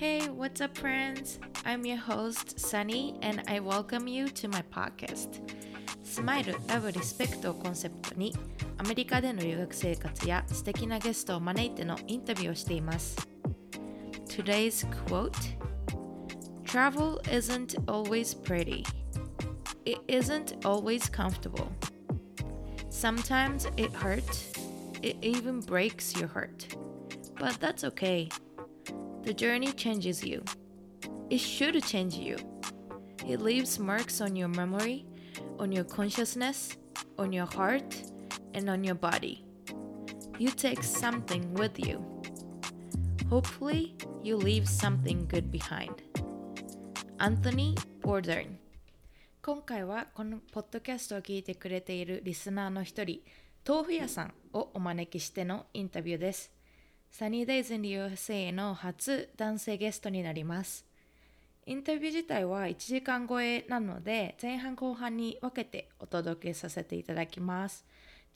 Hey, what's up, friends? I'm your host, Sunny, and I welcome you to my podcast. スマイル、ラブ、リスペクトをコンセプトに、アメリカでの留学生活や素敵なゲストを招いてのインタビューをしています。Today's quote Travel isn't always pretty. It isn't always comfortable. Sometimes it hurts. It even breaks your heart. But that's okay. The journey changes you. It should change you. It leaves marks on your memory, on your consciousness, on your heart, and on your body. You take something with you. Hopefully, you leave something good behind. Anthony Bourdain 今回はこのポッドキャストを聞いてくれているリスナーの一人、豆腐屋さんをお招きしてのインタビューです。 サニーデイズ in the USA の初男性ゲストになります。インタビュー自体は1時間超えなので、前半後半に分けてお届けさせていただきます。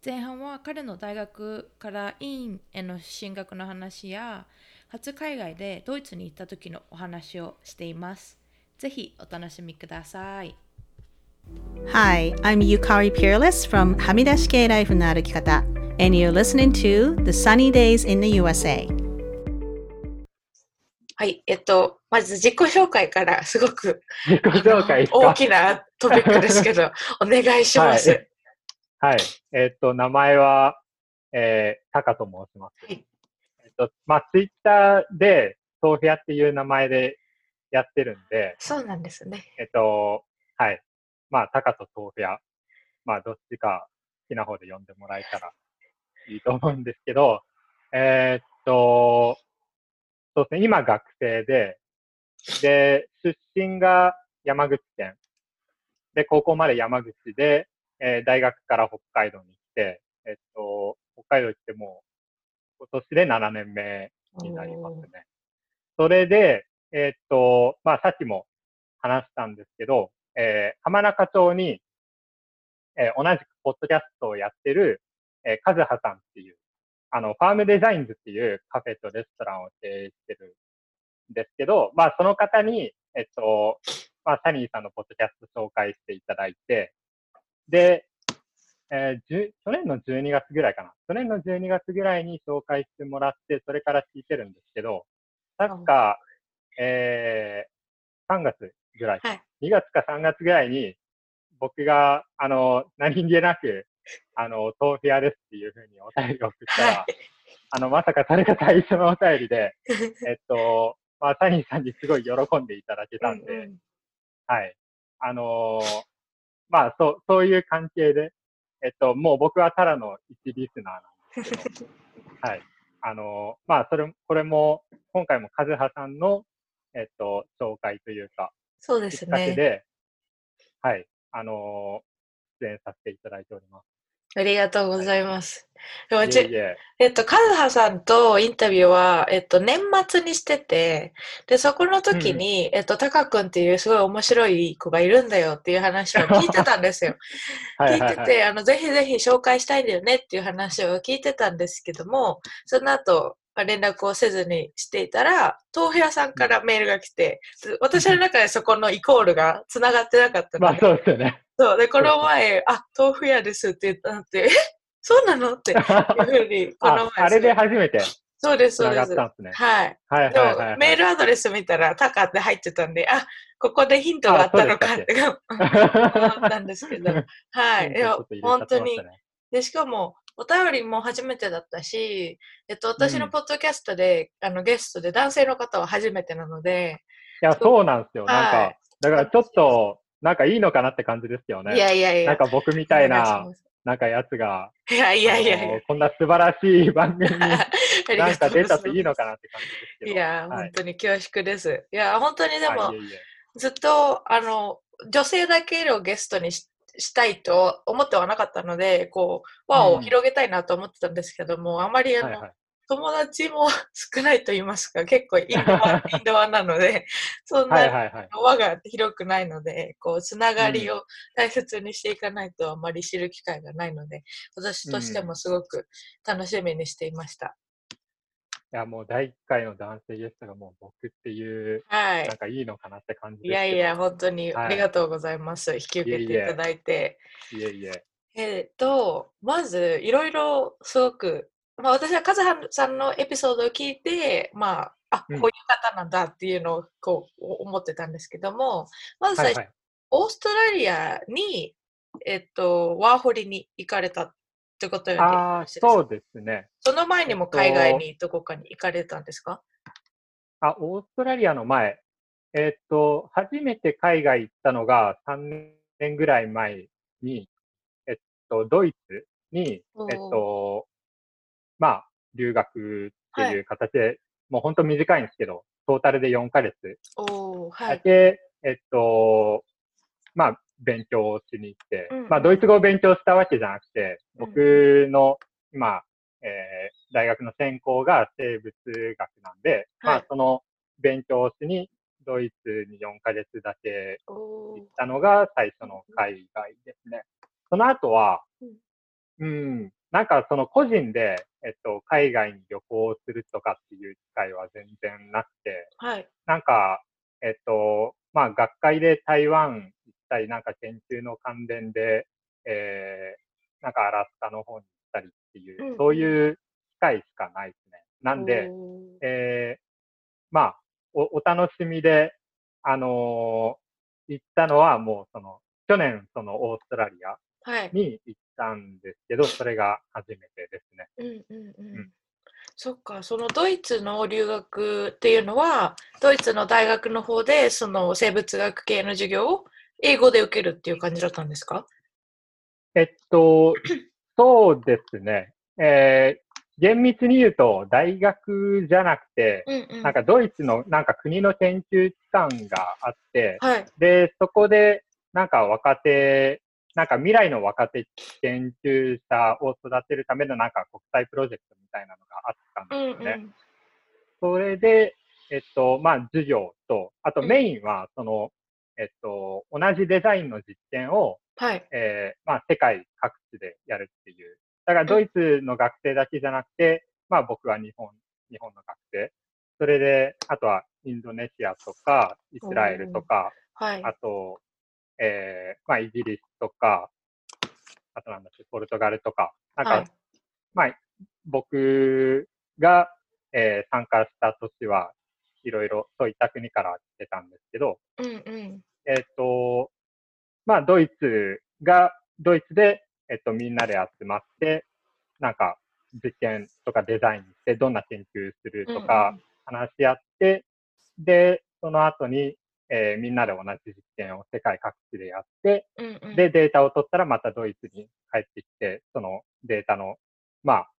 前半は彼の大学から院への進学の話や、初海外でドイツに行った時のお話をしています。ぜひお楽しみください。Hi, I'm Yukari Peerless from はみ出し系ライフの歩き方 and you're listening to The Sunny Days in the USA はい、えっと、まず自己紹介からすごく自己紹介大きなトピックですけど、お願いします。はいはい。えっと、名前は、えー、タカと申します。はいえっと、まあ、ツイッターで、豆腐屋っていう名前でやってるんで、そうなんですね。えっと、はい。まあ、タカと豆腐屋、まあ、どっちか好きな方で呼んでもらえたらいいと思うんですけど、えーっと、そうですね、今学生で、で、出身が山口県。で、高校まで山口で、えー大学から北海道に来て、えっと、北海道来てもう、今年で7年目になりますね。それで、えーっと、まあ、さっきも話したんですけど、えー浜中町に、えー同じくポッドキャストをやってる、えー、カズハさんっていう、あの、ファームデザインズっていうカフェとレストランを経営してるんですけど、まあ、その方に、えっと、まあ、サニーさんのポッドキャスト紹介していただいて、で、えー去年の12月ぐらいかな。去年の12月ぐらいに紹介してもらって、それから聞いてるんですけど、確か、えー、3月ぐらいか、はい。2月か3月ぐらいに、僕が、あの、何気なく、あの、豆腐屋ですっていうふうにお便りを送ったら、はあの、まさかそれが最初のお便りで、えっと、まあ、サニーさんにすごい喜んでいただけたんで、うんうんはい。あのーまあ、そう、そういう関係で、えっと、もう僕はただの一リスナーなんですけど、はい。あのーまあ、それ、これも、今回もカズハさんの、えっと、紹介というか、そうできっすね。かけで、はい。あのー出演させていただいておりまありがとうございます。でもす。いちえいえ。えっと、カズハさんとインタビューは、えっと、年末にしてて、で、そこの時に、えっと、タカ君っていうすごい面白い子がいるんだよっていう話を聞いてたんですよ。聞いてて、あの、ぜひぜひ紹介したいんだよねっていう話を聞いてたんですけども、その後、まあ連絡をせずにしていたら、豆腐屋さんからメールが来て、で私の中でそこのイコールが繋がってなかったので、まあ、そうですよね。そう。で、この前、あ、豆腐屋ですって言ったのって、えそうなの？っていうふうに、このあ、前。あれで初めてそうです、そう繋です。はい。はいはいはいはい。メールアドレス見たら、タカって入ってたんで、あ、ここでヒントがあったのかって 思ったんですけど、はい。でも、本当に。で、しかも、お便りも初めてだったし、えっと、私のうんポッドキャストで、あの、ゲストで男性の方は初めてなので、いや、そうなんですよ。なんはか、だからちょっと、なんかいいのかなって感じですよね。いやいやいや。なんか僕みたいな、なんかやつが、いやいやいや。こんな素晴らしい番組に なんか出たといいのかなって感じですけど。いや、はい本当に恐縮です。いや、本当にでも、はいいえいえずっと、あの、女性だけをゲストにししたいと思ってはなかったので、こう、輪を広げたいなと思ってたんですけども、あまりあの、はいはい友達も少ないと言いますか、結構インドアインドアなので、そんなはいはいはい。輪が広くないので、こう、つながりを大切にしていかないとあまり知る機会がないので、私としてもすごく楽しみにしていました。いや、もう第1回の男性ゲストがもう僕っていう、はいなん。かいいのかなって感じですい。やいや、本当にはいありがとうございます。引き受けていただいて。いえいえ。えっと、まず、いろいろすごく、まあ、私はカズハさんのエピソードを聞いて、まあ、あ、うんこういう方なんだっていうのをこう思ってたんですけども、まず最初、はいはい。オーストラリアに、えっと、ワーホリに行かれたってことよね。ああ、そうですね。その前にも海外にどこかに行かれたんですか？あ、オーストラリアの前、えーっと、初めて海外行ったのが3年ぐらい前に、えっと、ドイツに、えっと、まあ、留学ってい。う形で、もう本当短いんですけど、トータルで4ヶ月。おー、はい。だけ、えっと、まあ、勉強しに行って、うんうんまあ、ドイツ語を勉強したわけじゃなくて、うん。僕の、今、えー大学の専攻が生物学なんで、まはい。あ、その勉強をしに、ドイツに4ヶ月だけ行ったのが最初の海外ですね。その後は、うん、なんかその個人で、えっと、海外に旅行するとかっていう機会は全然なくて、はい。なんか、えっと、まあ、学会で台湾行ったり、なんか研究の関連で、えー、なんかアラスカの方に行ったりっていう、うんうんそういう機会しかないですね。なんで、えー、まあ、お、お楽しみで、あのー行ったのはもうその、去年そのオーストラリアはい。に行ったんですけど、それが初めてですね。うんうんうんうんそっか、そのドイツの留学っていうのは、ドイツの大学の方で、その生物学系の授業を英語で受けるっていう感じだったんですか？えっと、そうですね。えー厳密に言うと、大学じゃなくて、うんうん。なんかドイツのなんか国の研究機関があって、はい。で、そこでなんか若手、なんか未来の若手研究者を育てるためのなんか国際プロジェクトみたいなのがあったんうんですよね。うん。それで、えっと、まあ、授業と、あとうんメインは、その、えっと、同じデザインの実験を、はい。えーまあ、世界各地でやるっていう。だから、ドイツの学生だけじゃなくて、まあ、僕は日本、日本の学生。それで、あとはインドネシアとか、イスラエルとか、はい。あと、えーまあ、イギリスとか、あとなんだっけ、ポルトガルとか、なんか、はい。まあ、僕が、えー参加した年はいろいろそういった国から来てたんですけど、うんうん。えっ、と、まあ、ドイツが、ドイツで、えっ、と、みんなで集まって、なんか、実験とかデザインして、どんな研究するとか、話し合って、で、その後に、えーみんなで同じ実験を世界各地でやって、うんうん。うん、で、データを取ったらまたドイツに帰ってきて、そのデータの、まあ、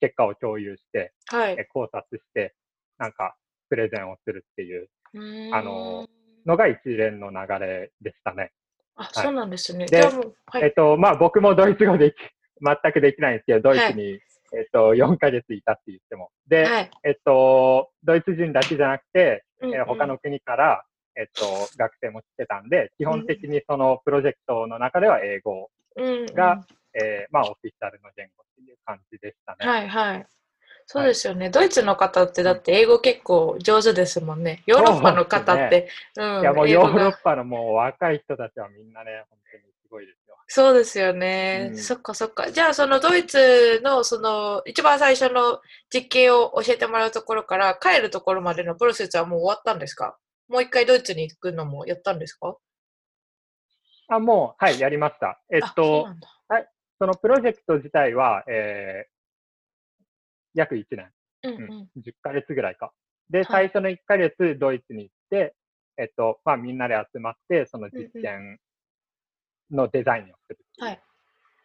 結果を共有して、はい。え考察して、なんか、プレゼンをするっていううあののが一連の流れでしたね。あ、そうなんですね。ではい。えっと、まあ僕もドイツ語でき、全くできないんですけど、ドイツに、えっと、4ヶ月いたって言っても。で、はい。えっと、ドイツ人だけじゃなくて、えー他の国から、えっと、学生も来てたんで、基本的にそのプロジェクトの中では英語、うんうんがえーまあオフィシャルの言語っていう感じでしたね。はいはい。そうですよね。ドイツの方ってだって英語結構上手ですもんね。ヨーロッパの方って。うん。いやもうヨーロッパのもう若い人たちはみんなね、本当にすごいですよ。そうですよね。うんそっかそっか。じゃあそのドイツのその一番最初の実験を教えてもらうところから帰るところまでのプロセスはもう終わったんですか？もう一回ドイツに行くのもやったんですか？あ、もう、はい、やりました。えっとな、んだ。そのプロジェクト自体は、えー約1年、うんううん。10ヶ月ぐらいか。で、はい最初の1ヶ月、ドイツに行って、えっと、まあ、みんなで集まって、その実験のデザインをする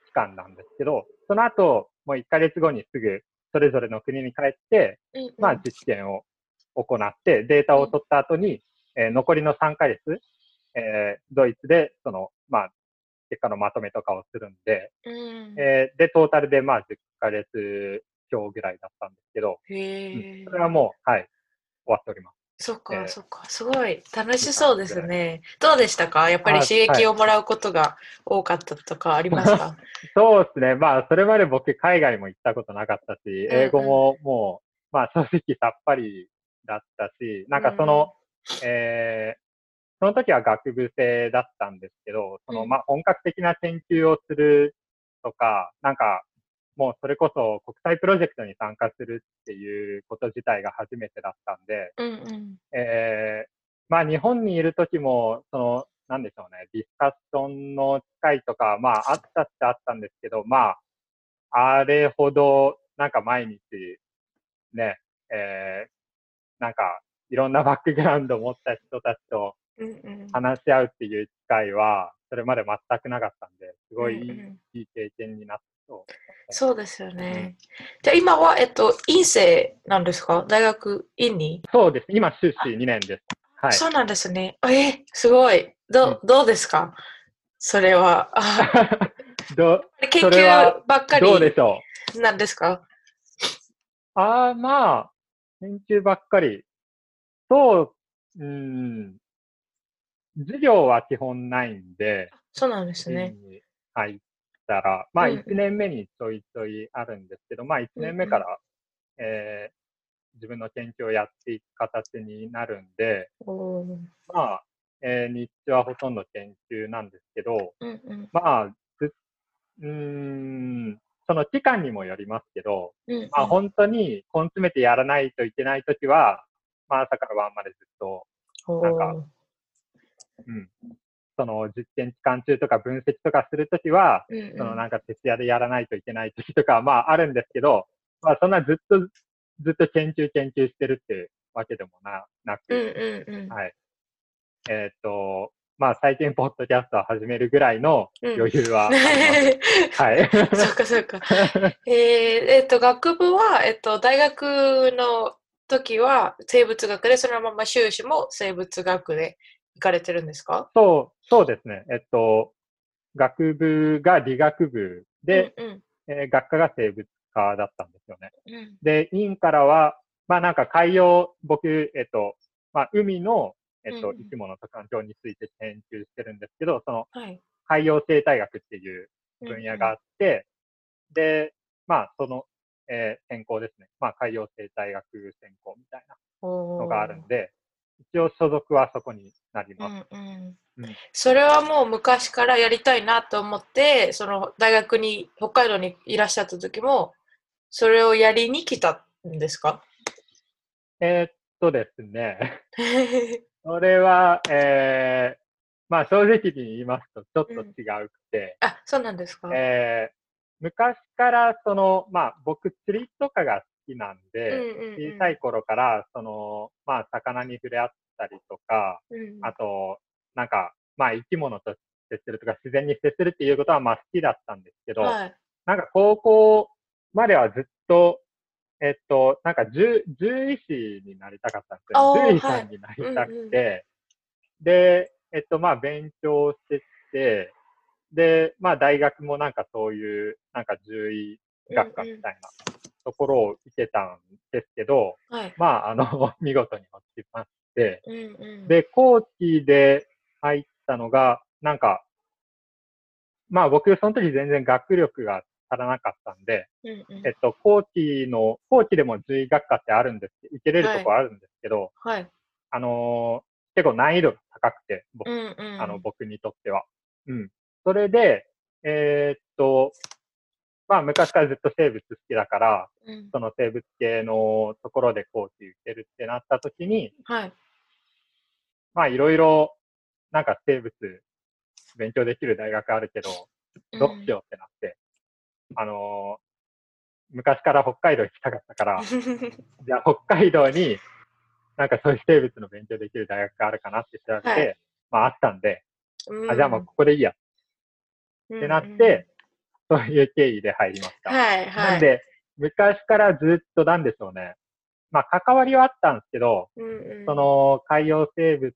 期間なんですけど、その後、もう1ヶ月後にすぐ、それぞれの国に帰って、うんうん。まあ、実験を行って、データを取った後に、えー残りの3ヶ月、えードイツで、その、まあ、結果のまとめとかをするんで、うん。えーで、トータルでまあ10ヶ月強ぐらいだったんですけど。うん。それはもう、はい、終わっております。そっか、えーそっか。すごい楽しそうですね。どうでしたか？やっぱりあ刺激をもらうことが多かったとかありますか？そうですね。まあ、それまで僕、海外も行ったことなかったし、英語ももまあ正直さっぱりだったし、なんかその、えーその時は学部生だったんですけど、その、うん。まあ本格的な研究をするとか、なんか、もうそれこそ国際プロジェクトに参加するっていうこと自体が初めてだったんで、うんうん。えーまあ日本にいる時も、その、なんでしょうね、ディスカッションの機会とか、まああったっちゃあったんですけど、まあ、あれほど、なんか毎日、ね、えーなんか、いろんなバックグラウンドを持った人たちと。話し合うっていう機会は、それまで全くなかったんで、すごいいい,、経験になっ。そうですよね。じゃあ今は、えっと、院生なんですか？大学院に、そうです。今、修士2年です。はい。そうなんですね。え、すごい。どうどうですか？それは。研究ばっかどうでりしょう？なんですか？ああ、まあ、研究ばっかり。そう、うん。授業は基本ないんで、そうなんですね。院に入ったら、まあうん。うん1年目にちょいちょいあるんですけど、まあ1年目から、えー自分の研究をやっていく形になるんで、まあ、えー日中はほとんど研究なんですけど、うんうん。まあ、ずうーん、その期間にもよりますけど、うんうん。まあ本当に根詰めてやらないといけないときは、まあ朝から晩までずっと、おなんかー。うん、その実験期間中とか分析とかするときは、うんうんそのなんか徹夜でやらないといけないときとか、まああるんですけど、まあそんなずっと、ずっと研究研究してるってわけでもななく、うんうんうんはい。えーっと、まあ最近ポッドキャストを始めるぐらいのうん余裕はあります。はい。そうかそうか。えーえっと、学部は、えっと、大学の時は生物学で、そのまま修士も生物学で行かれてるんですか？そう、そうですね。えっと、学部が理学部で、うんうんえー学科が生物科だったんですよね。うんで、院からは、まあなんか海洋、僕、えっと、まあ海の、えっと、うん生き物と環境について研究してるんですけど、そのはい。海洋生態学っていう分野があって、で、まあその、えー専攻ですね。まあ海洋生態学専攻みたいなののがあるんで、一応所属はそこになります。うんうん。うん。それはもう昔からやりたいなと思って、その大学に、北海道にいらっしゃった時も、それをやりに来たんですか？えーっとですね、それは、えー、まあ正直に言いますとちょっと違うくて、あ、そうなんですか？えー、昔からその、まあ僕釣りとかが好きなんうんで、うんうん。小さい頃から、その、まあ魚に触れ合ったりとか、うんあと、なんか、まあ生き物と接するとか自然に接するっていうことはまあ好きだったんですけど、はい。なんか高校まではずっと、えっと、なんか獣獣医師になりたかったんですよ。獣医さんになりたくて、で、えっと、まあ勉強してって、で、まあ大学もなんかそういう、なんか獣医学科みたいなところを受けたんですけど、はい。まああの、見事に落ちまして、うんうん、で、後期で入ったのが、なんか、まあ僕その時全然学力が足らなかったんで、うんうんえっと、後期の、後期でも獣医学科ってあるんです受けれるとこあるんですけど、はい。あのー結構難易度が高くて、僕うんうん、あの、僕にとっては。うん。それで、えーっと、まあ昔からずっと生物好きだから、うん、その生物系のところで後期受けるってなった時に、はい。まあいろいろ、なんか生物勉強できる大学あるけど、どうしようってなって、あのー昔から北海道行きたかったから、じゃあ北海道に、なんかそういう生物の勉強できる大学があるかなって調べて、はい。まああったんで、うん。あ、じゃあもうここでいいや。っうんてなって、そういう経緯で入りました。はいはい。なんで、昔からずっとなんでしょうね。まあ関わりはあったんですけど、うんうん、その海洋生物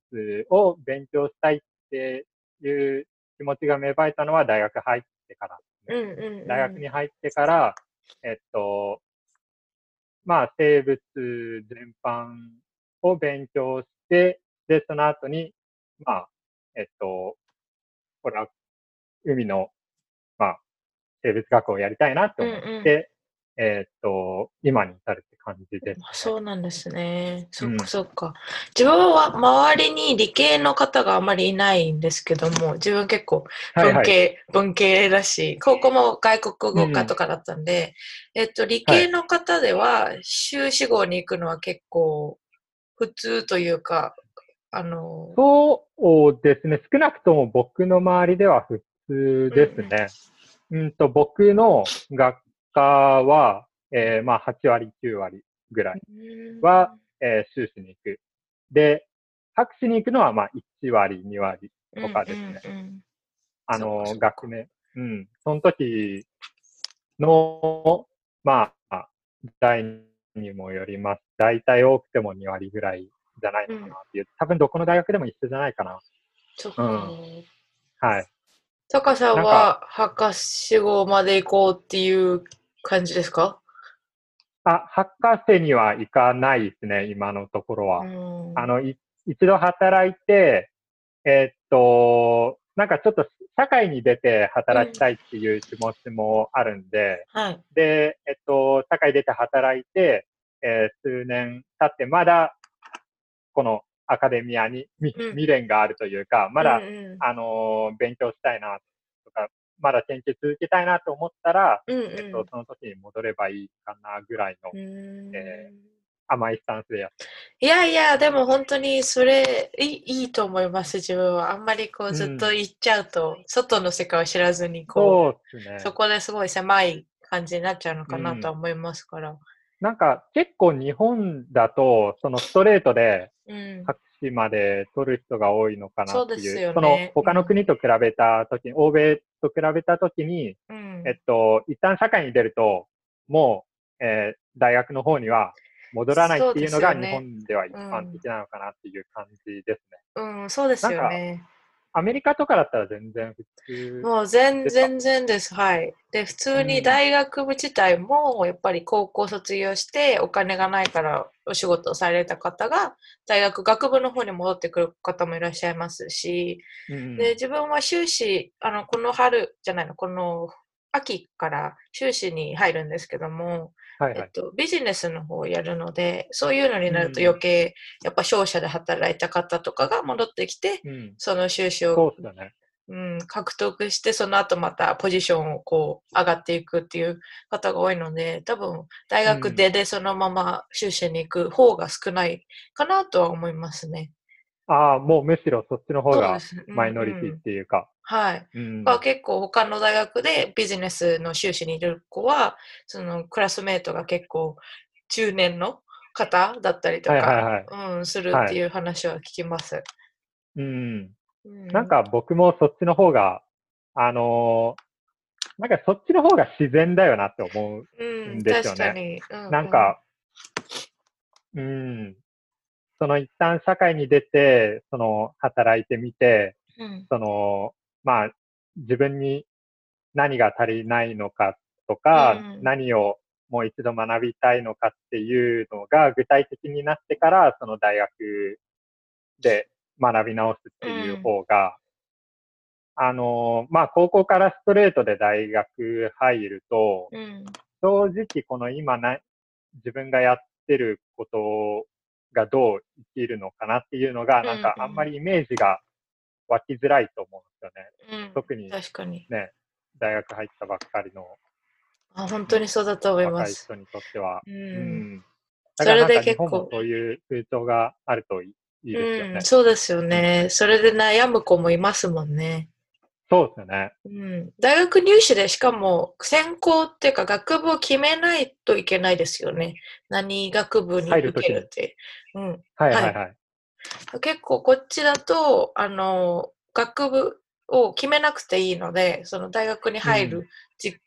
を勉強したいっていう気持ちが芽生えたのは大学入ってからね。うんうんうん、大学に入ってから、えっと、まあ生物全般を勉強して、で、その後に、まあ、えっと、これは海の、まあ、生物学をやりたいなって思って、うんうんえーっと、今に至るって感じです、ね。そうなんですね。そっうんかそっか。自分は周りに理系の方があまりいないんですけども、自分結構はいはい。文系、文系だし、高校も外国語科とかだったんで、えっと、理系の方では修士号に行くのは結構普通というか、あの、そうですね。少なくとも僕の周りでは普通ですね。うんと、僕の学科は、えーまあ、8割、9割ぐらい、はえー修士に行く。で、博士に行くのは、まあ、1割、2割とかですね。うんうんうんあの学年。うん。その時の、まあ、代にもよります。大体多くても2割ぐらいじゃないのかなっていう。多分どこの大学でも一緒じゃないかな。そっか。うんはい。タカさんは博士号まで行こうっていう感じですか？あ、博士には行かないですね、今のところは。うんあの、い一度働いて、えーっと、なんかちょっと社会に出て働きたいっていう気持ちもあるんで、はい。で、えっと、社会出て働いて、えー数年経って、まだ、このアカデミアに未練があるというか、まだ、うんうん。あのー勉強したいなとか、まだ研究続けたいなと思ったら、うんうん。えっと、その時に戻ればいいかなぐらいのうん。え甘いスタンスでやって。いやいや、でも本当にそれいいいいと思います、自分は。あんまりこうずっと行っちゃうと、外の世界を知らずにこそうね。う、。そこですごい狭い感じになっちゃうのかなとは思いますから。なんか結構日本だと、そのストレートでうん。博士まで取る人が多いのかなそうっていう、ですよねその他の国と比べたときに、欧米と比べたときに、うんえっと、一旦社会に出ると、もう、えー大学の方には戻らないっていうのが日本では一般的なのかなっていう感じですね。うん、そうですよね。アメリカとかだったら全然普通。もう全全然です。はい。で、普通に大学部自体も、やっぱり高校卒業してお金がないからお仕事をされた方が、大学学部の方に戻ってくる方もいらっしゃいますし、うんで、自分は修士、あの、この春じゃないの、この秋から修士に入るんですけども、はいはい。えっと、ビジネスの方をやるので、そういうのになるとうん余計、やっぱ商社で働いた方とかが戻ってきて、うん、その修士そうをね。うん、獲得して、その後またポジションをこう上がっていくっていう方が多いので、多分大学出でそのまま修士に行く方が少ないかなとは思いますね。ああ、もうむしろそっちの方がマイノリティっていうか。はい。うんまあ、結構他の大学でビジネスの修士にいる子は、そのクラスメートが結構中年の方だったりとか、はいはいうん、するっていう話は聞きます。うん。うんなんか僕もそっちの方が、あのーなんかそっちの方が自然だよなって思う。うん、ですよね確かに。うなん、か、うん。その一旦社会に出て、その働いてみて、うん。その、まあ、自分に何が足りないのかとか、うん何をもう一度学びたいのかっていうのが具体的になってから、その大学で学び直すっていう方が、あの、まあ、高校からストレートで大学入ると、うん。正直この今な、自分がやってることがどう生きるのかなっていうのが、なんかあんまりイメージが湧きづらいと思うんですよね。うん、特に確かに。ね、大学入ったばっかりのあ本当にそうだと思います。若い人にとっては。ううんん。それで結構、そういう風潮があるといいいいですよね。うん、そうですよね。それで悩む子もいますもんね。そうですよね。うん、大学入試でしかも専攻っていうか学部を決めないといけないですよね。何学部に受入けるって。うん、はいはいはい。結構こっちだと、あの、学部を決めなくていいので、その大学に入るじ、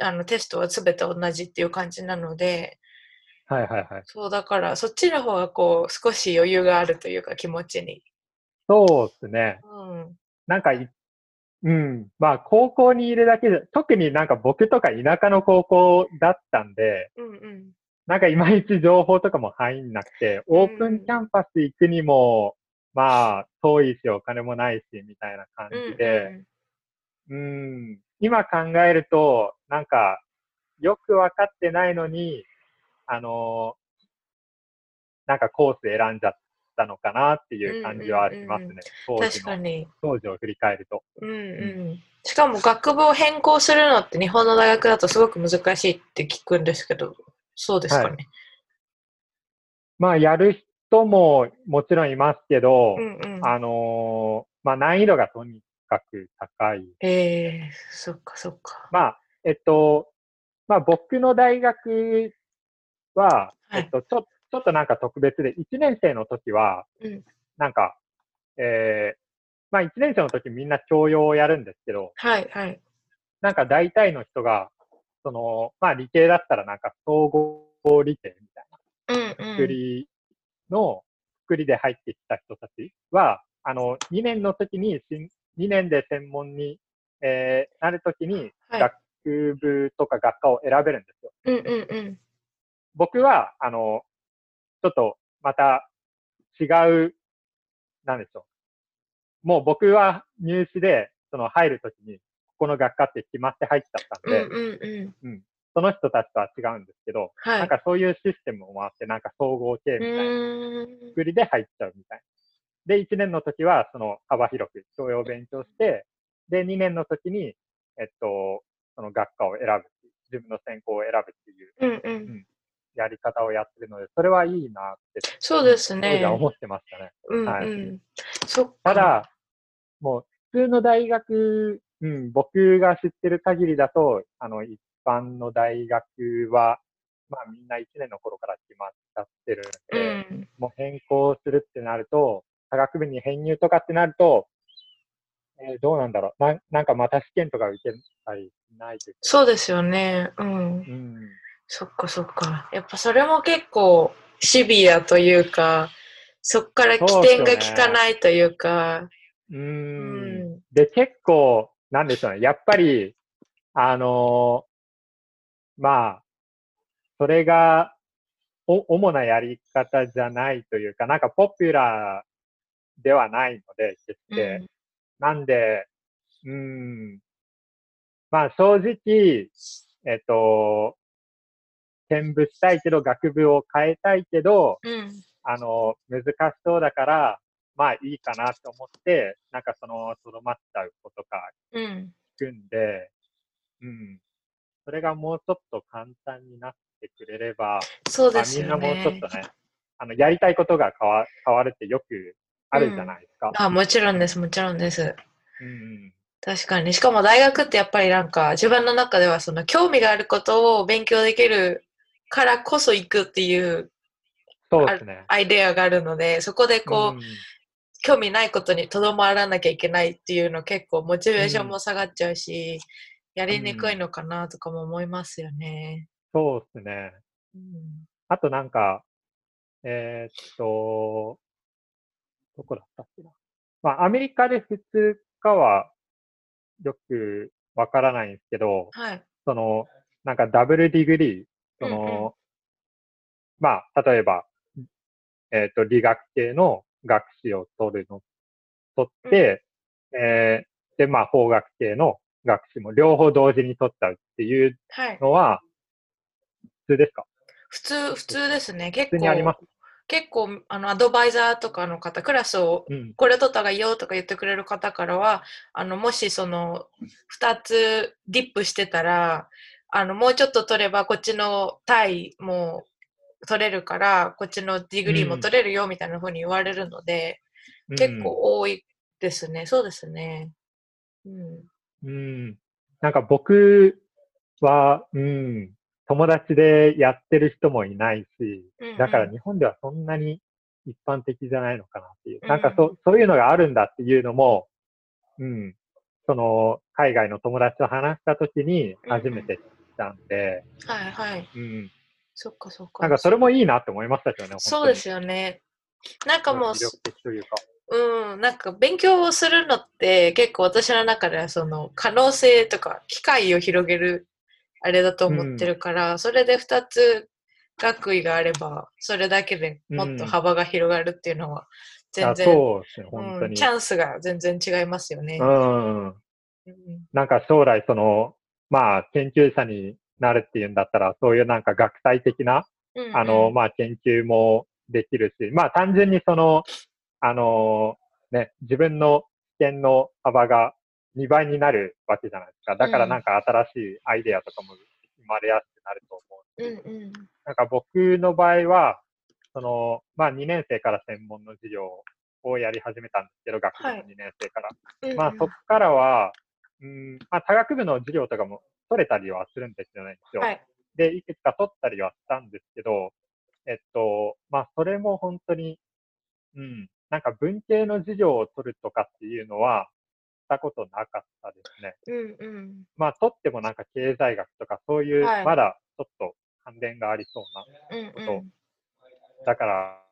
あのテストは全て同じっていう感じなので、はいはいはい。そうだからそっちの方がこう少し余裕があるというか気持ちに。そうですね。うん。なんかい、うん。まあ、高校にいるだけで、特になんか僕とか田舎の高校だったんで、うんうん。なんかいまいち情報とかも入んなくて、オープンキャンパス行くにも、まあ、遠いしお金もないし、みたいな感うんじで、うん、今考えると、なんか、よくわかってないのに、あの、なんかコース選んじゃったのかなっていう感じはしますね。当時の、確かに。当時を振り返ると。うんうん。しかも学部を変更するのって日本の大学だとすごく難しいって聞くんですけど、そうですかね。まあ、やる人ももちろんいますけど、うんうん。あのーまあ、難易度がとにかく高い。ええそっかそっか。まあ、えっと、まあ、僕の大学は、はいえっと、ちょ、ちょっとなんか特別で、1年生の時は、うんなんか、えーまあ、1年生の時みんな教養をやるんですけど、はいはい。なんか大体の人が、その、まあ、理系だったらなんか総合理系みたいな。うんうん。作りの、作りで入ってきた人たちは、あの、2年の時に、2年で専門に、えーなる時に、はい学部とか学科を選べるんですよ。うんうんうん。僕は、あの、ちょっと、また、違う、なんでしょう。もう僕は入試で、その入る時に、ここの学科って決まって入っちゃったんで、うんうんうん。その人たちとは違うんですけど、はい。なんかそういうシステムもあって、なんか総合系うみたいな。作りで入っちゃうみたいな。で、1年の時は、その幅広く教養を勉強して、で、2年の時に、えっと、その学科を選ぶ自分の専攻を選ぶっていううんうん。やり方をやってるので、それはいいなって、そうですね。思ってましたね。うんはいうん。そっか。ただ、もう、普通の大学、うん、僕が知ってる限りだと、あの、一般の大学は、まあみんな1年の頃から決まっちゃってるんうで、ん。もう変更するってなると、科学部に編入とかってなると、えーどうなんだろうな。なんかまた試験とか受けたりしないといけそうですよね。うん。ない。うん。そっかそっか。やっぱそれも結構シビアというか、そっから起点が効かないというか、うー。うんん。で、結構、なんでしょうね。やっぱり、あのーまあ、それが、お、主なやり方じゃないというか、なんかポピュラーではないので、決して。なんで、うーん。まあ正直、えっと、転部したいけど、学部を変えたいけど、うん。うん。あの、難しそうだから、まあいいかなと思って、なんかその、とどまっちゃう子とかうん。聞くんで、うん。それがもうちょっと簡単になってくれれば、そうまあですよね。みんなもうちょっとね、あの、やりたいことが変わ変わるってよくあるじゃないですか。あ、もちろんです、もちろんです。うん。確かに。しかも大学ってやっぱりなんか自分の中ではその興味があることを勉強できるからこそ行くっていうそうですね。アイデアがあるので、そこでこう、うん興味ないことにとどまらなきゃいけないっていうの結構モチベーションも下がっちゃうし、やりにくいのかなとかも思いますよね。そうですね。うん。あとなんか、えーっと、どこだったっけな。まあ、アメリカで普通かはよくわからないんですけど、はい。その、なんかダブルディグリー、その、うんうんまあ、例えば、えーっと、理学系の学士を取るの、取って、えーで、まあ、法学系の学士も両方同時に取っちゃうっていうはい。のは、普通ですか？普通、普通ですね。結普通にありま構す、結構、あの、アドバイザーとかの方、クラスをうん。これ取った方がいいよとか言ってくれる方からは、あの、もしその、二つディップしてたら、あの、もうちょっと取れば、こっちの単位も取れるから、こっちの degree も取れるよみたいな風に言われるので、結構多いですね。そうですね。うん。うん。なんか僕は、うん、友達でやってる人もいないし、うんうんだから日本ではそんなに一般的じゃないのかなっていう。うんなんかそそういうのがあるんだっていうのも、うん、その海外の友達と話したときに初めて知ったんで、はいはい。うん。そっかそっか。なんかそれもいいなって思いましたけどね。そうですよね。なんかもううん、なんか勉強をするのって結構私の中ではその可能性とか機会を広げるあれだと思ってるから、それで2つ学位があればそれだけでもっと幅が広がるっていうのは全あ然、そうですね。うんチャンスが全然違いますよね。うん。うんなんか将来その、まあ、研究者になるっていうんだったら、そういうなんか学際的な、うんうんあの、まあ、研究もできるし、まあ、単純にその、あの、ね、自分の視点の幅が2倍になるわけじゃないですか。だからなんか新しいアイデアとかも生まれやすくなると思う。うんうんなんか僕の場合は、その、まあ2年生から専門の授業をやり始めたんですけど、学部のはい2年生から。まあそこからは、うん、まあ多学部の授業とかも取れたりはするんですよね、一応。はい。で、いくつか取ったりはしたんですけど、えっと、まあそれも本当に、うん、なんか文系の授業を取るとかっていうのは、したことなかったですね。うんうん。まあ取ってもなんか経済学とかそういう、はいまだちょっと関連がありそうなうんうんそうだから、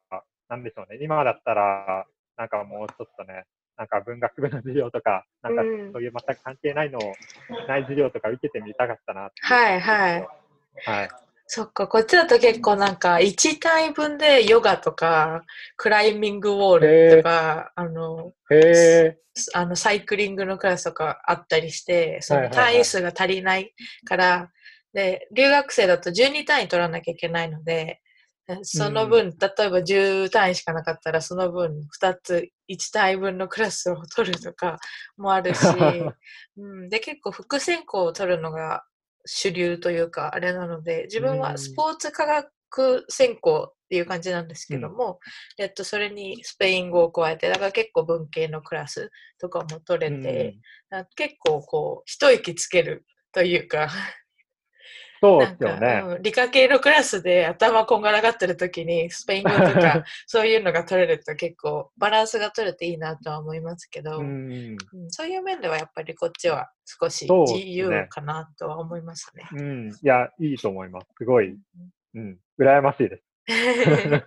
なんでしょうね。今だったら、なんかもうちょっとね、なんか文学部の授業とか、なんかうんそういう全く関係ないのを、ない授業とか受けてみたかったなってはいはい。はい。そっか、こっちだと結構なんか1単位分でヨガとかクライミングウォールとか、あの。あのサイクリングのクラスとかあったりして、その単位数が足りないから、で、留学生だと12単位取らなきゃいけないので、その分、例えば10単位しかなかったら、その分2つ、1単位分のクラスを取るとかもあるし、うん、で、結構副専攻を取るのが主流というか、あれなので、自分うん。はスポーツ科学専攻っていう感じなんですけども、えっと、それにスペイン語を加えて、だから結構文系のクラスとかも取れて、あ結構こう、一息つけるというか、そうですよね。うん、理科系のクラスで頭こんがらがってる時にスペイン語とか そういうのが取れると結構バランスが取れていいなとは思いますけど、ううんん。そういう面ではやっぱりこっちは少し自由かなとは思いますね。うん。いや、いいと思います。すごい、うん。羨ましいです。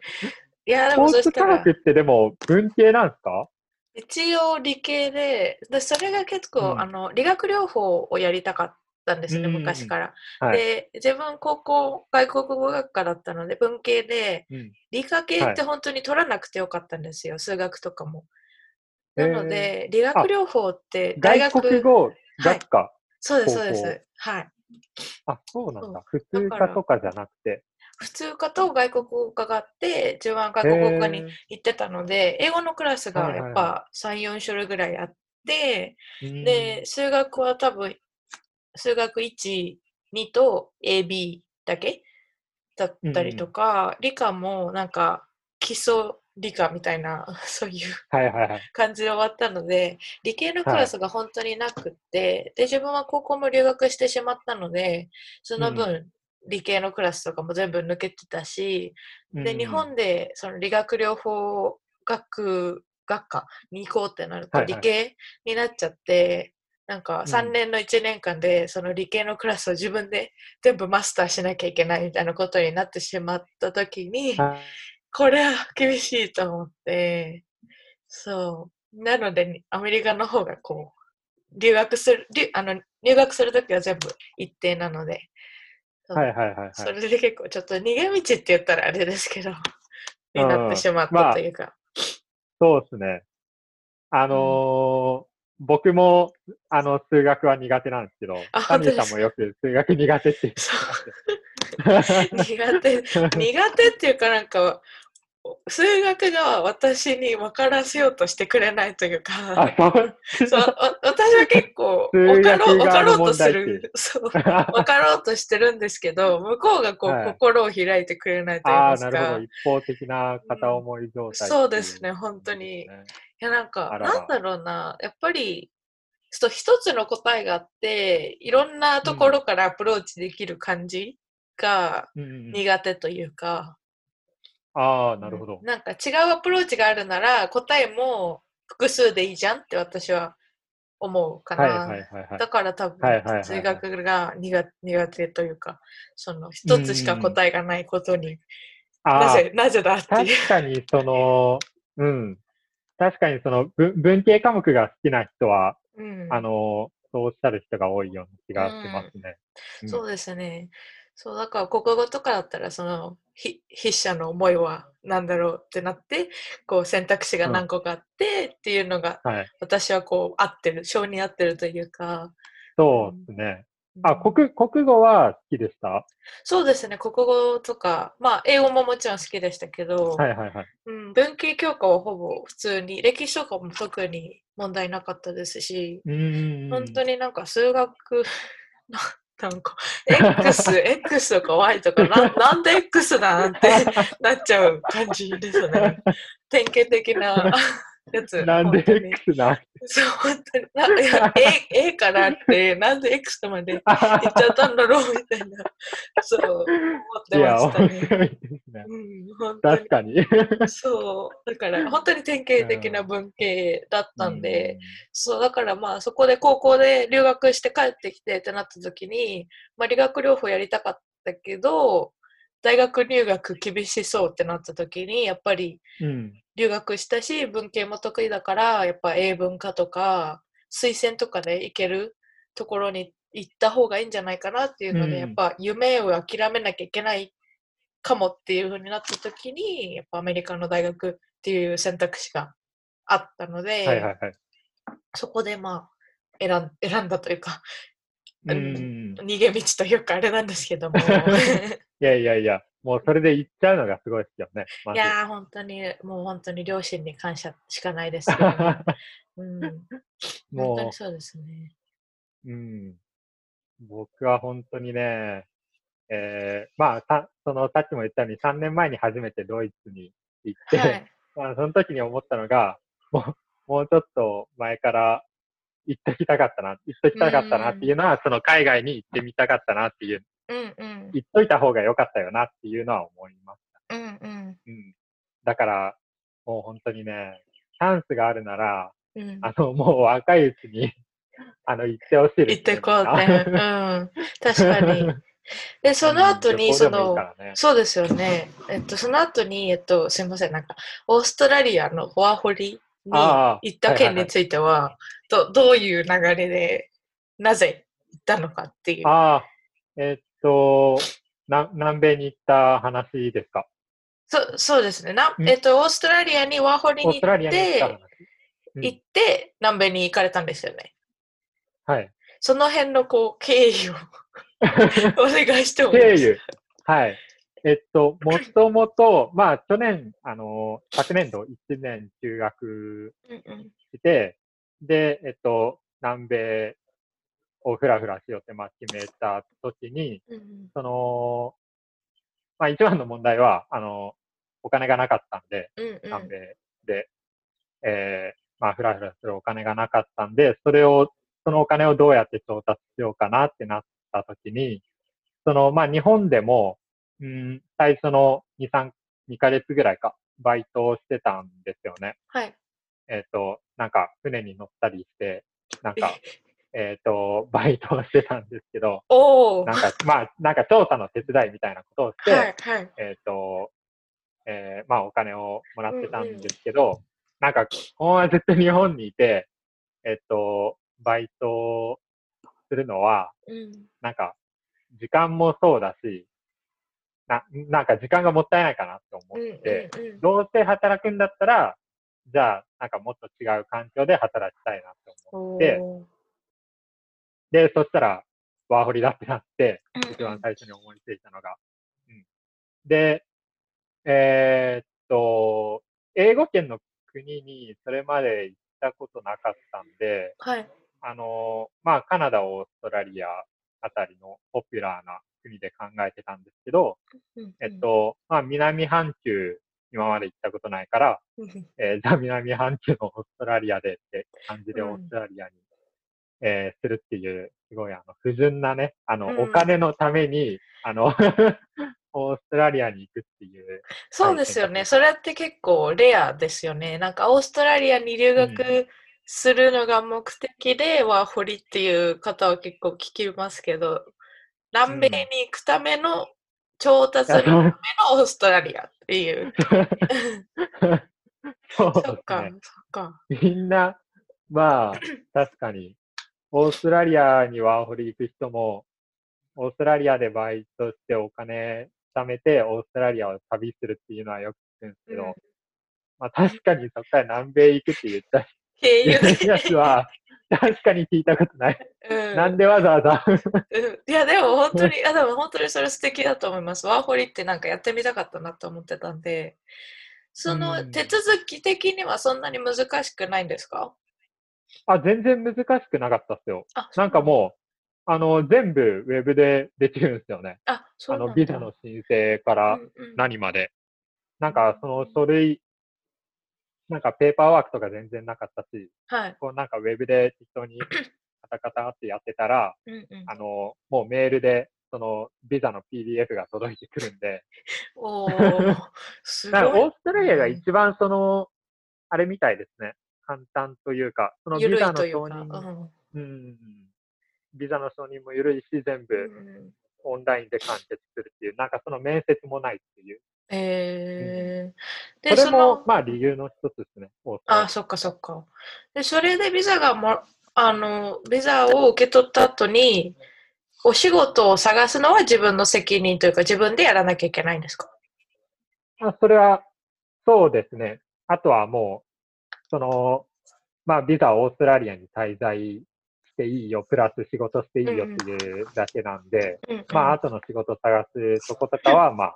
いやでもそしたらツ科学ってでも文系なんですか？一応理系ででそれが結構、うんあの理学療法をやりたかったんですね、うん昔から。はい。で自分高校外国語学科だったので文系でうん理科系って本当に取らなくてよかったんですよ、数学とかも。なので、理学療法って大学外国語学科。そうです、そうです。はい。あ、そうなんだ。普通科とかじゃなくて。普通科と外国語科があって、自分は外国語科にへ行ってたので、英語のクラスがはいはいはいやっぱ3、4種類ぐらいあって、ーで、数学は多分、数学1、2と AB だけだったりとか、理科もなんか基礎理科みたいな、そういうはいはいはい。感じで終わったので、理系のクラスが本当になくって、で、自分は高校も留学してしまったので、その分、理系のクラスとかも全部抜けてたし、で、うん。日本でその理学療法学学科に行こうってなるとはいはい。理系になっちゃって、なんかうん3年の1年間でその理系のクラスを自分で全部マスターしなきゃいけないみたいなことになってしまった時に、はいこれは厳しいと思って、そう。なので、アメリカの方がこう、留学する、留あの入学するときは全部一定なので、はいはいはいはい。それで結構ちょっと逃げ道って言ったらあれですけど、になってしまっまあたというか。そうですね。あのー僕も、あの、数学は苦手なんですけど、あサミーさんもよく数学苦手って言ってました。苦手、苦手っていうかなんか、数学が私に分からせようとしてくれないというか、あ、そう。私は結構数分かろう分かろうとする、そう、分かろうとしてるんですけど、向こうがこう、はい心を開いてくれないと言いああ、ますか。なるほど。い一方的な片思い状態、そうですね本当に。や、なんか、なんだろうな、やっぱり、そう一つの答えがあって、いろんなところからアプローチできる感じがうんうんうん苦手というか、ああ、なるほど。なんか違うアプローチがあるなら、答えも複数でいいじゃんって私は思うかな。はいはいはいはい。だから多分、数学が苦苦手というか、その一つしか答えがないことに、なああ、ぜ、なぜだっていう。確かにその、うん。確かにその文文系科目が好きな人は、うん、あの、そうおっしゃる人が多いような気がしますね。うんそうですね。そう、だから国語とかだったら、その、ひ筆者の思いは何だろうってなって、こう選択肢が何個かあってっていうのが、はい。私はこう合ってる、性に合ってるというか、そうですね。あ、国、国語は好きでした？そうですね、国語とか、まあ、英語ももちろん好きでしたけど、はいはいはい。うん、文系教科はほぼ普通に、歴史とかも特に問題なかったですし、うーん。本当になんか数学、ななんか、X、X とか Y とか、ななんで X なんてなっちゃう感じですね。典型的なやつ。なんで X なんそう、本当に。ないや A, A かなって、なんで X とまで言っちゃったんだろうみたいな、そう、思ってました面ね。白いですね。うん、本当に確。かに。そう、だから本当に典型的な文系だったんで、そう、だからまあそこで高校で留学して帰ってきてってなった時に、まあ理学療法やりたかったけど、大学入学厳しそうってなった時に、やっぱり。留学したし、文系も得意だから、やっぱ英文科とか、推薦とかで行けるところに行った方がいいんじゃないかなっていうので、うんやっぱ夢を諦めなきゃいけないかもっていう風になった時に、やっぱアメリカの大学っていう選択肢があったので。そこでまあ選ん選んだというか。逃げ道というかあれなんですけども。いやいやいや、もうそれで行っちゃうのがすごいですよね。いやー、本当に、もう本当に両親に感謝しかないですけどね、うん。本当にそうですね。うん。僕は本当にね、えー、まあ、さその、さっきも言ったように3年前に初めてドイツに行って、はい。まあ、その時に思ったのが、もう、もうちょっと前から行っときたかったな、行っときたかったなっていうのは、その海外に行ってみたかったなっていう、うんうん。行っといた方が良かったよなっていうのは思います。うんうん。うん。だから、もう本当にね、チャンスがあるなら、うん、あの、もう若いうちに、あの、行ってほしいです、行ってこうって。うん。確かに。で、その後に、その、ね、そうですよね。えっと、その後に、えっと、すいません、なんか、オーストラリアのワーホリに行った件については、どどういう流れで、なぜ行ったのかっていう。ああ、えっと、な南米に行った話ですか？そそうですねな、んえっと。オーストラリアにワーホリに行って、話。うん行って、南米に行かれたんですよね。はい。その辺の、こう、経緯を お願いしてもいい経ですか？由。はい。えっと、もともと、まあ、去年、あの、昨年度1年休学うんうんして、で、えっと、南米をふらふらしようって、まあ、決めた時に、うんうんその、まあ、一番の問題は、あの、お金がなかったんで、うんうん南米で、えー、まあ、ふらふらするお金がなかったんで、それを、そのお金をどうやって調達しようかなってなった時に、その、まあ、日本でも、うん、最初の2、3、2ヶ月ぐらいか、バイトをしてたんですよね。はい。えっ、と、なんか、船に乗ったりして、なんか、え っ、と、バイトをしてたんですけど。なんか、まあ、なんか調査の手伝いみたいなことをして、はいはい。えっ、と、えーまあお金をもらってたんですけど、なんか、このままずっと日本にいて、えっ、と、バイトするのは、うん。なんか、時間もそうだし、な、なんか時間がもったいないかなって思うんうんって、うんどうせ働くんだったら、じゃあ、なんかもっと違う環境で働きたいなって思う。でおーで、そしたら、ワーホリだってなって、一番最初に思いついたのが。うん、で、えーっと、英語圏の国にそれまで行ったことなかったんで、はい。あの、まあ、カナダ、オーストラリアあたりのポピュラーな国で考えてたんですけど、うんえっ、と、まあ、南半球、今まで行ったことないから、うん。うんえーじゃあ南半球のオーストラリアでって感じでうん。オーストラリアに、えーするっていう、すごいあの、不純なね、あの、うん。お金のために、あの、オーストラリアに行くっていう、そうですよね。それって結構レアですよね。なんかオーストラリアに留う学するのが目的でワーホリっていう方は結構聞きますけど、南米に行くための調達のためのオーストラリア。っていう。そうそっかね。、そっか。みんな、まあ、確かに、オーストラリアにワーホリ行く人も、オーストラリアでバイトしてお金貯めて、オーストラリアを旅するっていうのはよく聞くんですけど、うんまあ確かにそこから南米行くって言った経由で。やつは、確かに聞いたことない。うん、なんでわざわざ？うんいや、でも本当に、いやでも本当にそれ素敵だと思います。ワーホリってなんかやってみたかったなと思ってたんで、そのうん手続き的にはそんなに難しくないんですか？あ、全然難しくなかったっすよ。あ、なんかもう、あの、全部ウェブでできるんですよね。あ、そうあの、ビザの申請からうんうん何まで。なんか、その書類、なんかペーパーワークとか全然なかったし、はい。こうなんかウェブで適当に カタカタってやってたら、うんうんあの、もうメールで、そのビザの PDF が届いてくるんで、おー、すごだからオい。ーストラリアが一番その、あれみたいですね。簡単というか、そのビザの。承認、うんうん、ビザの承認も緩いし、全う部んオンラインで完結するっていう、なんかその面接もないっていう。えー、で、それも、まあ理由の一つですね。あ、そっかそっか。で、それでビザがも、あの、ビザを受け取った後に、お仕事を探すのは自分の責任というか、自分でやらなきゃいけないんですか？あそれは、そうですね。あとはもう、その、まあ、ビザオーストラリアに滞在していいよ、プラス仕事していいよっていうだけなんで、うんうんまあ、後の仕事探すとことかは、まあ、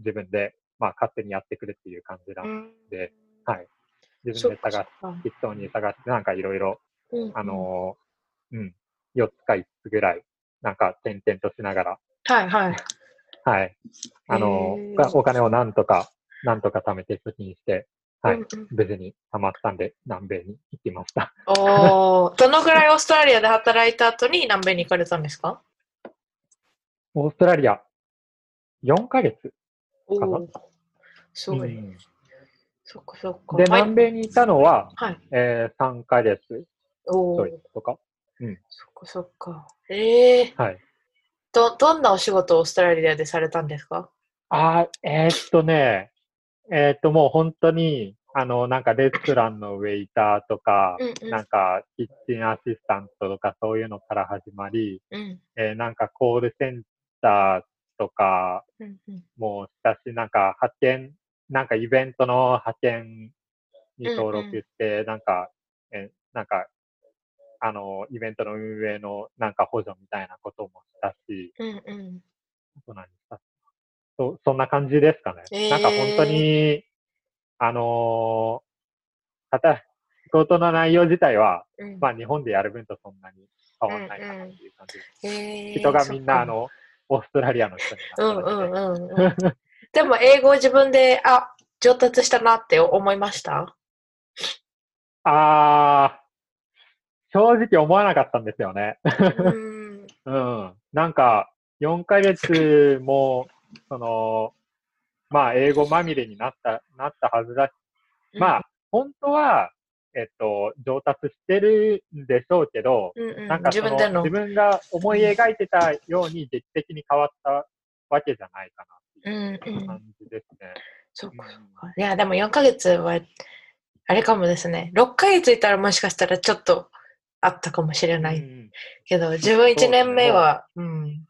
自分で、まあ、勝手にやってくれっていう感じなうん。んで、はい。自分で探す、そっか。適当に探して、なんかいろいろ、あのーうん、4つか5つぐらい、なんか点々としながら、はいはい。はい。あのへー。ーお金をなんとか、なんとか貯めて貯金して、はい。うんうん。無事に貯まったんで、南米に行きました。おー。どのぐらいオーストラリアで働いた後に南米に行かれたんですか？オーストラリア、4ヶ月かな？すごい。うんそっかそっか。で、はい南米にいたのは、はい。えー、3ヶ月おとか。そっかそっか。ええはい。ど、どんなお仕事をオーストラリアでされたんですか？あーえーっとね、えーっともう本当に、あの、なんかレストランのウェイターとか、うんうんなんかキッチンアシスタントとかそういうのから始まり、うん。えーなんかコールセンターとかうんうん。もしたし、なんか派遣、なんかイベントの派遣に登録して、なんか、えーなんか、あの、イベントの運営のなんか補助みたいなこともしたし、うんうん。あと何したそそんな感じですかね。えーなんか本当に、あのー、仕事の内容自体は、うんまあ日本でやる分とそんなに変わらないかなっていう感じです。えー人がみんな、あの、オーストラリアの人にうんなってうんうんうん。でも英語自分で、あ、上達したなって思いました？あー、正直思わなかったんですよね。うん。うん。なんか、4ヶ月も、その、まあ、英語まみれになった、なったはずだし、まあ、本当は、えっと、上達してるんでしょうけど、うんうん、なんかその自分での。自分が思い描いてたように劇的に変わったわけじゃないかなってうんいううん。感じですね。そっかそっか。いや、でも4ヶ月は、あれかもですね。6ヶ月いたらもしかしたらちょっとあったかもしれない。うんけど、自分1年目は、うん、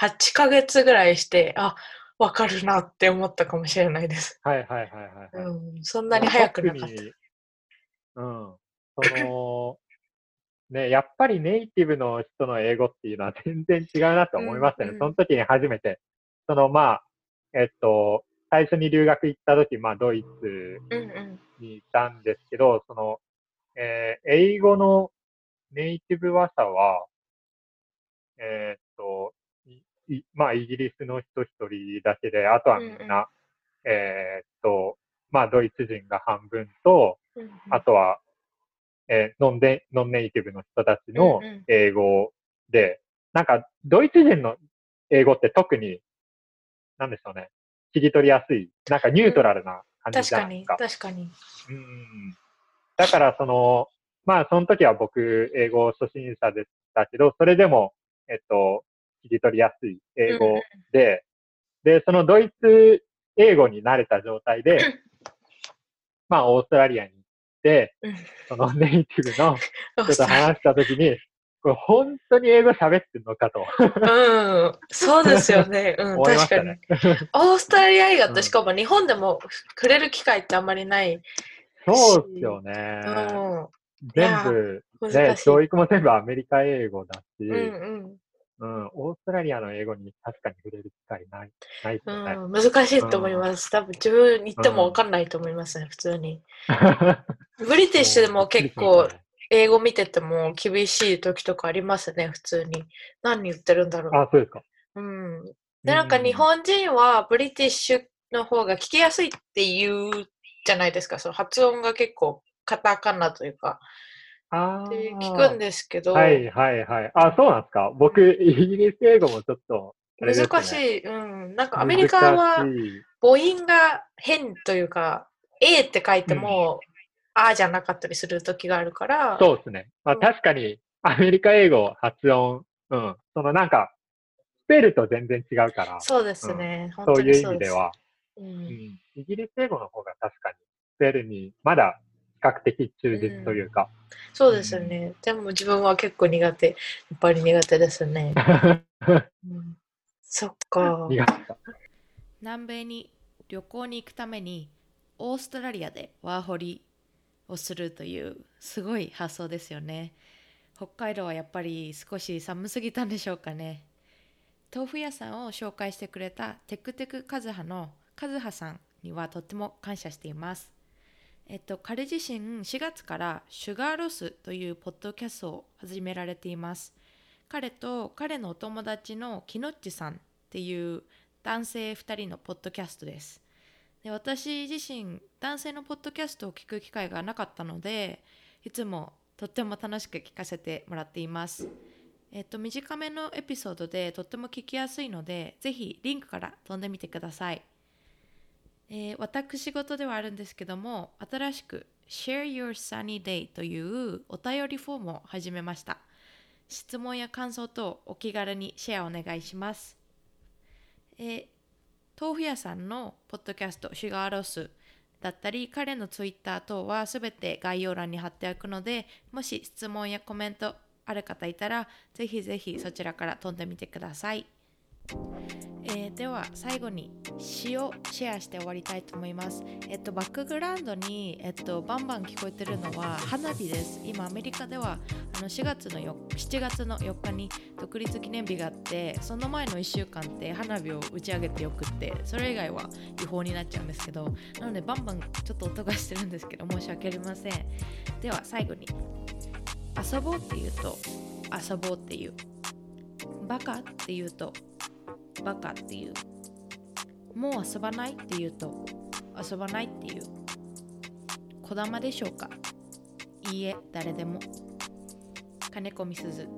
8ヶ月ぐらいして、あ、わかるなって思ったかもしれないです。はいはいはいはい、はい。うん、そんなに早くなかった。うん。その、ね、やっぱりネイティブの人の英語っていうのは全然違うなと思いましたね。うんうんその時に初めて、そのまあ、えっと、最初に留学行った時、まあドイツうんうん。にいたんですけど、その、えー英語のネイティブ話者は、えーっと、まあ、イギリスの人一人だけで、あとはみんな、うんうんえーっと、まあ、ドイツ人が半分と、うんうんあとは、えーノンデ、ノンネイティブの人たちのうんうん。英語で、なんか、ドイツ人の英語って特に、なんでしょうね、切り取りやすい、なんかニュートラルな感じ確かに、じゃないですか。確かに。うんうんうん。だから、その、まあ、その時は僕、英語初心者でしたけど、それでも、えっと、切り取りやすい英語で、で、そのドイツ英語に慣れた状態で、まあ、オーストラリアにそのネイティブの 人と話した時に、これ本当に英語喋ってんのかとうん、そうですよね。うん、確かに。オーストラリア映画っうんてしかも日本でも触れる機会ってあんまりない。そうっすよね。うん。全部、難ね、教育も全部アメリカ英語だし、うんうんうん、オーストラリアの英語に確かに触れる機会ない、ないですよね。うん、難しいと思います。多分自分に言っても分かんないと思いますね、普通に。ブリティッシュでも結構英語見てても厳しい時とかありますね、普通に。何言ってるんだろう。あ、そうですか。うん。で、なんか日本人はブリティッシュの方が聞きやすいって言うじゃないですか。その発音が結構カタカナというか、あってー聞くんですけど、はいはいはい。あ、そうなんですか？僕、イギリス英語もちょっと、ね難しい。うん。なんかアメリカは母音が変というか、A って書いても、あーじゃなかったりする時があるから、そうですね。まあうん確かに、アメリカ英語発音、うん。そのなんか、スペルと全然違うから、そうですね。本当そういう意。味では、うんうん、イギリス英語の方が確かに、スペルにまだ比較的忠実というか、そうですね。でも自分は結構苦手。やっぱり苦手ですね。うんそっか。苦手だ。南米に旅行に行くためにオーストラリアでワーホリをするというすごい発想ですよね北海道はやっぱり少し寒すぎたんでしょうかね豆腐屋さんを紹介してくれたテクテクカズハのカズハさんにはとっても感謝していますえっと彼自身4月からシュガーロスというポッドキャストを始められています。彼と彼のお友達のキノッチさんっていう男性2人のポッドキャストです。で私自身男性のポッドキャストを聞く機会がなかったのでいつもとっても楽しく聞かせてもらっています。えっと短めのエピソードでとっても聞きやすいのでぜひリンクから飛んでみてください、えー私事ではあるんですけども新しく Share Your Sunny Day というお便りフォームを始めました。質問や感想とお気軽にシェアお願いします。えー豆腐屋さんのポッドキャストシュガーロスだったり彼のツイッター等はすべて概要欄に貼っておくのでもし質問やコメントある方いたらぜひぜひそちらから飛んでみてください、では最後に詩をシェアして終わりたいと思います。えっとバックグラウンドにえっとバンバン聞こえてるのは花火です。今アメリカではあの4月の4 7月の4日に独立記念日があってその前の1週間って花火を打ち上げてよくってそれ以外は違法になっちゃうんですけどなのでバンバンちょっと音がしてるんですけど申し訳ありません。では最後に遊ぼうって言うと遊ぼうっていう。バカって言うとバカっていう。もう遊ばないって言うと遊ばないっていう。こだまでしょうか。いいえ誰でも。金子みすず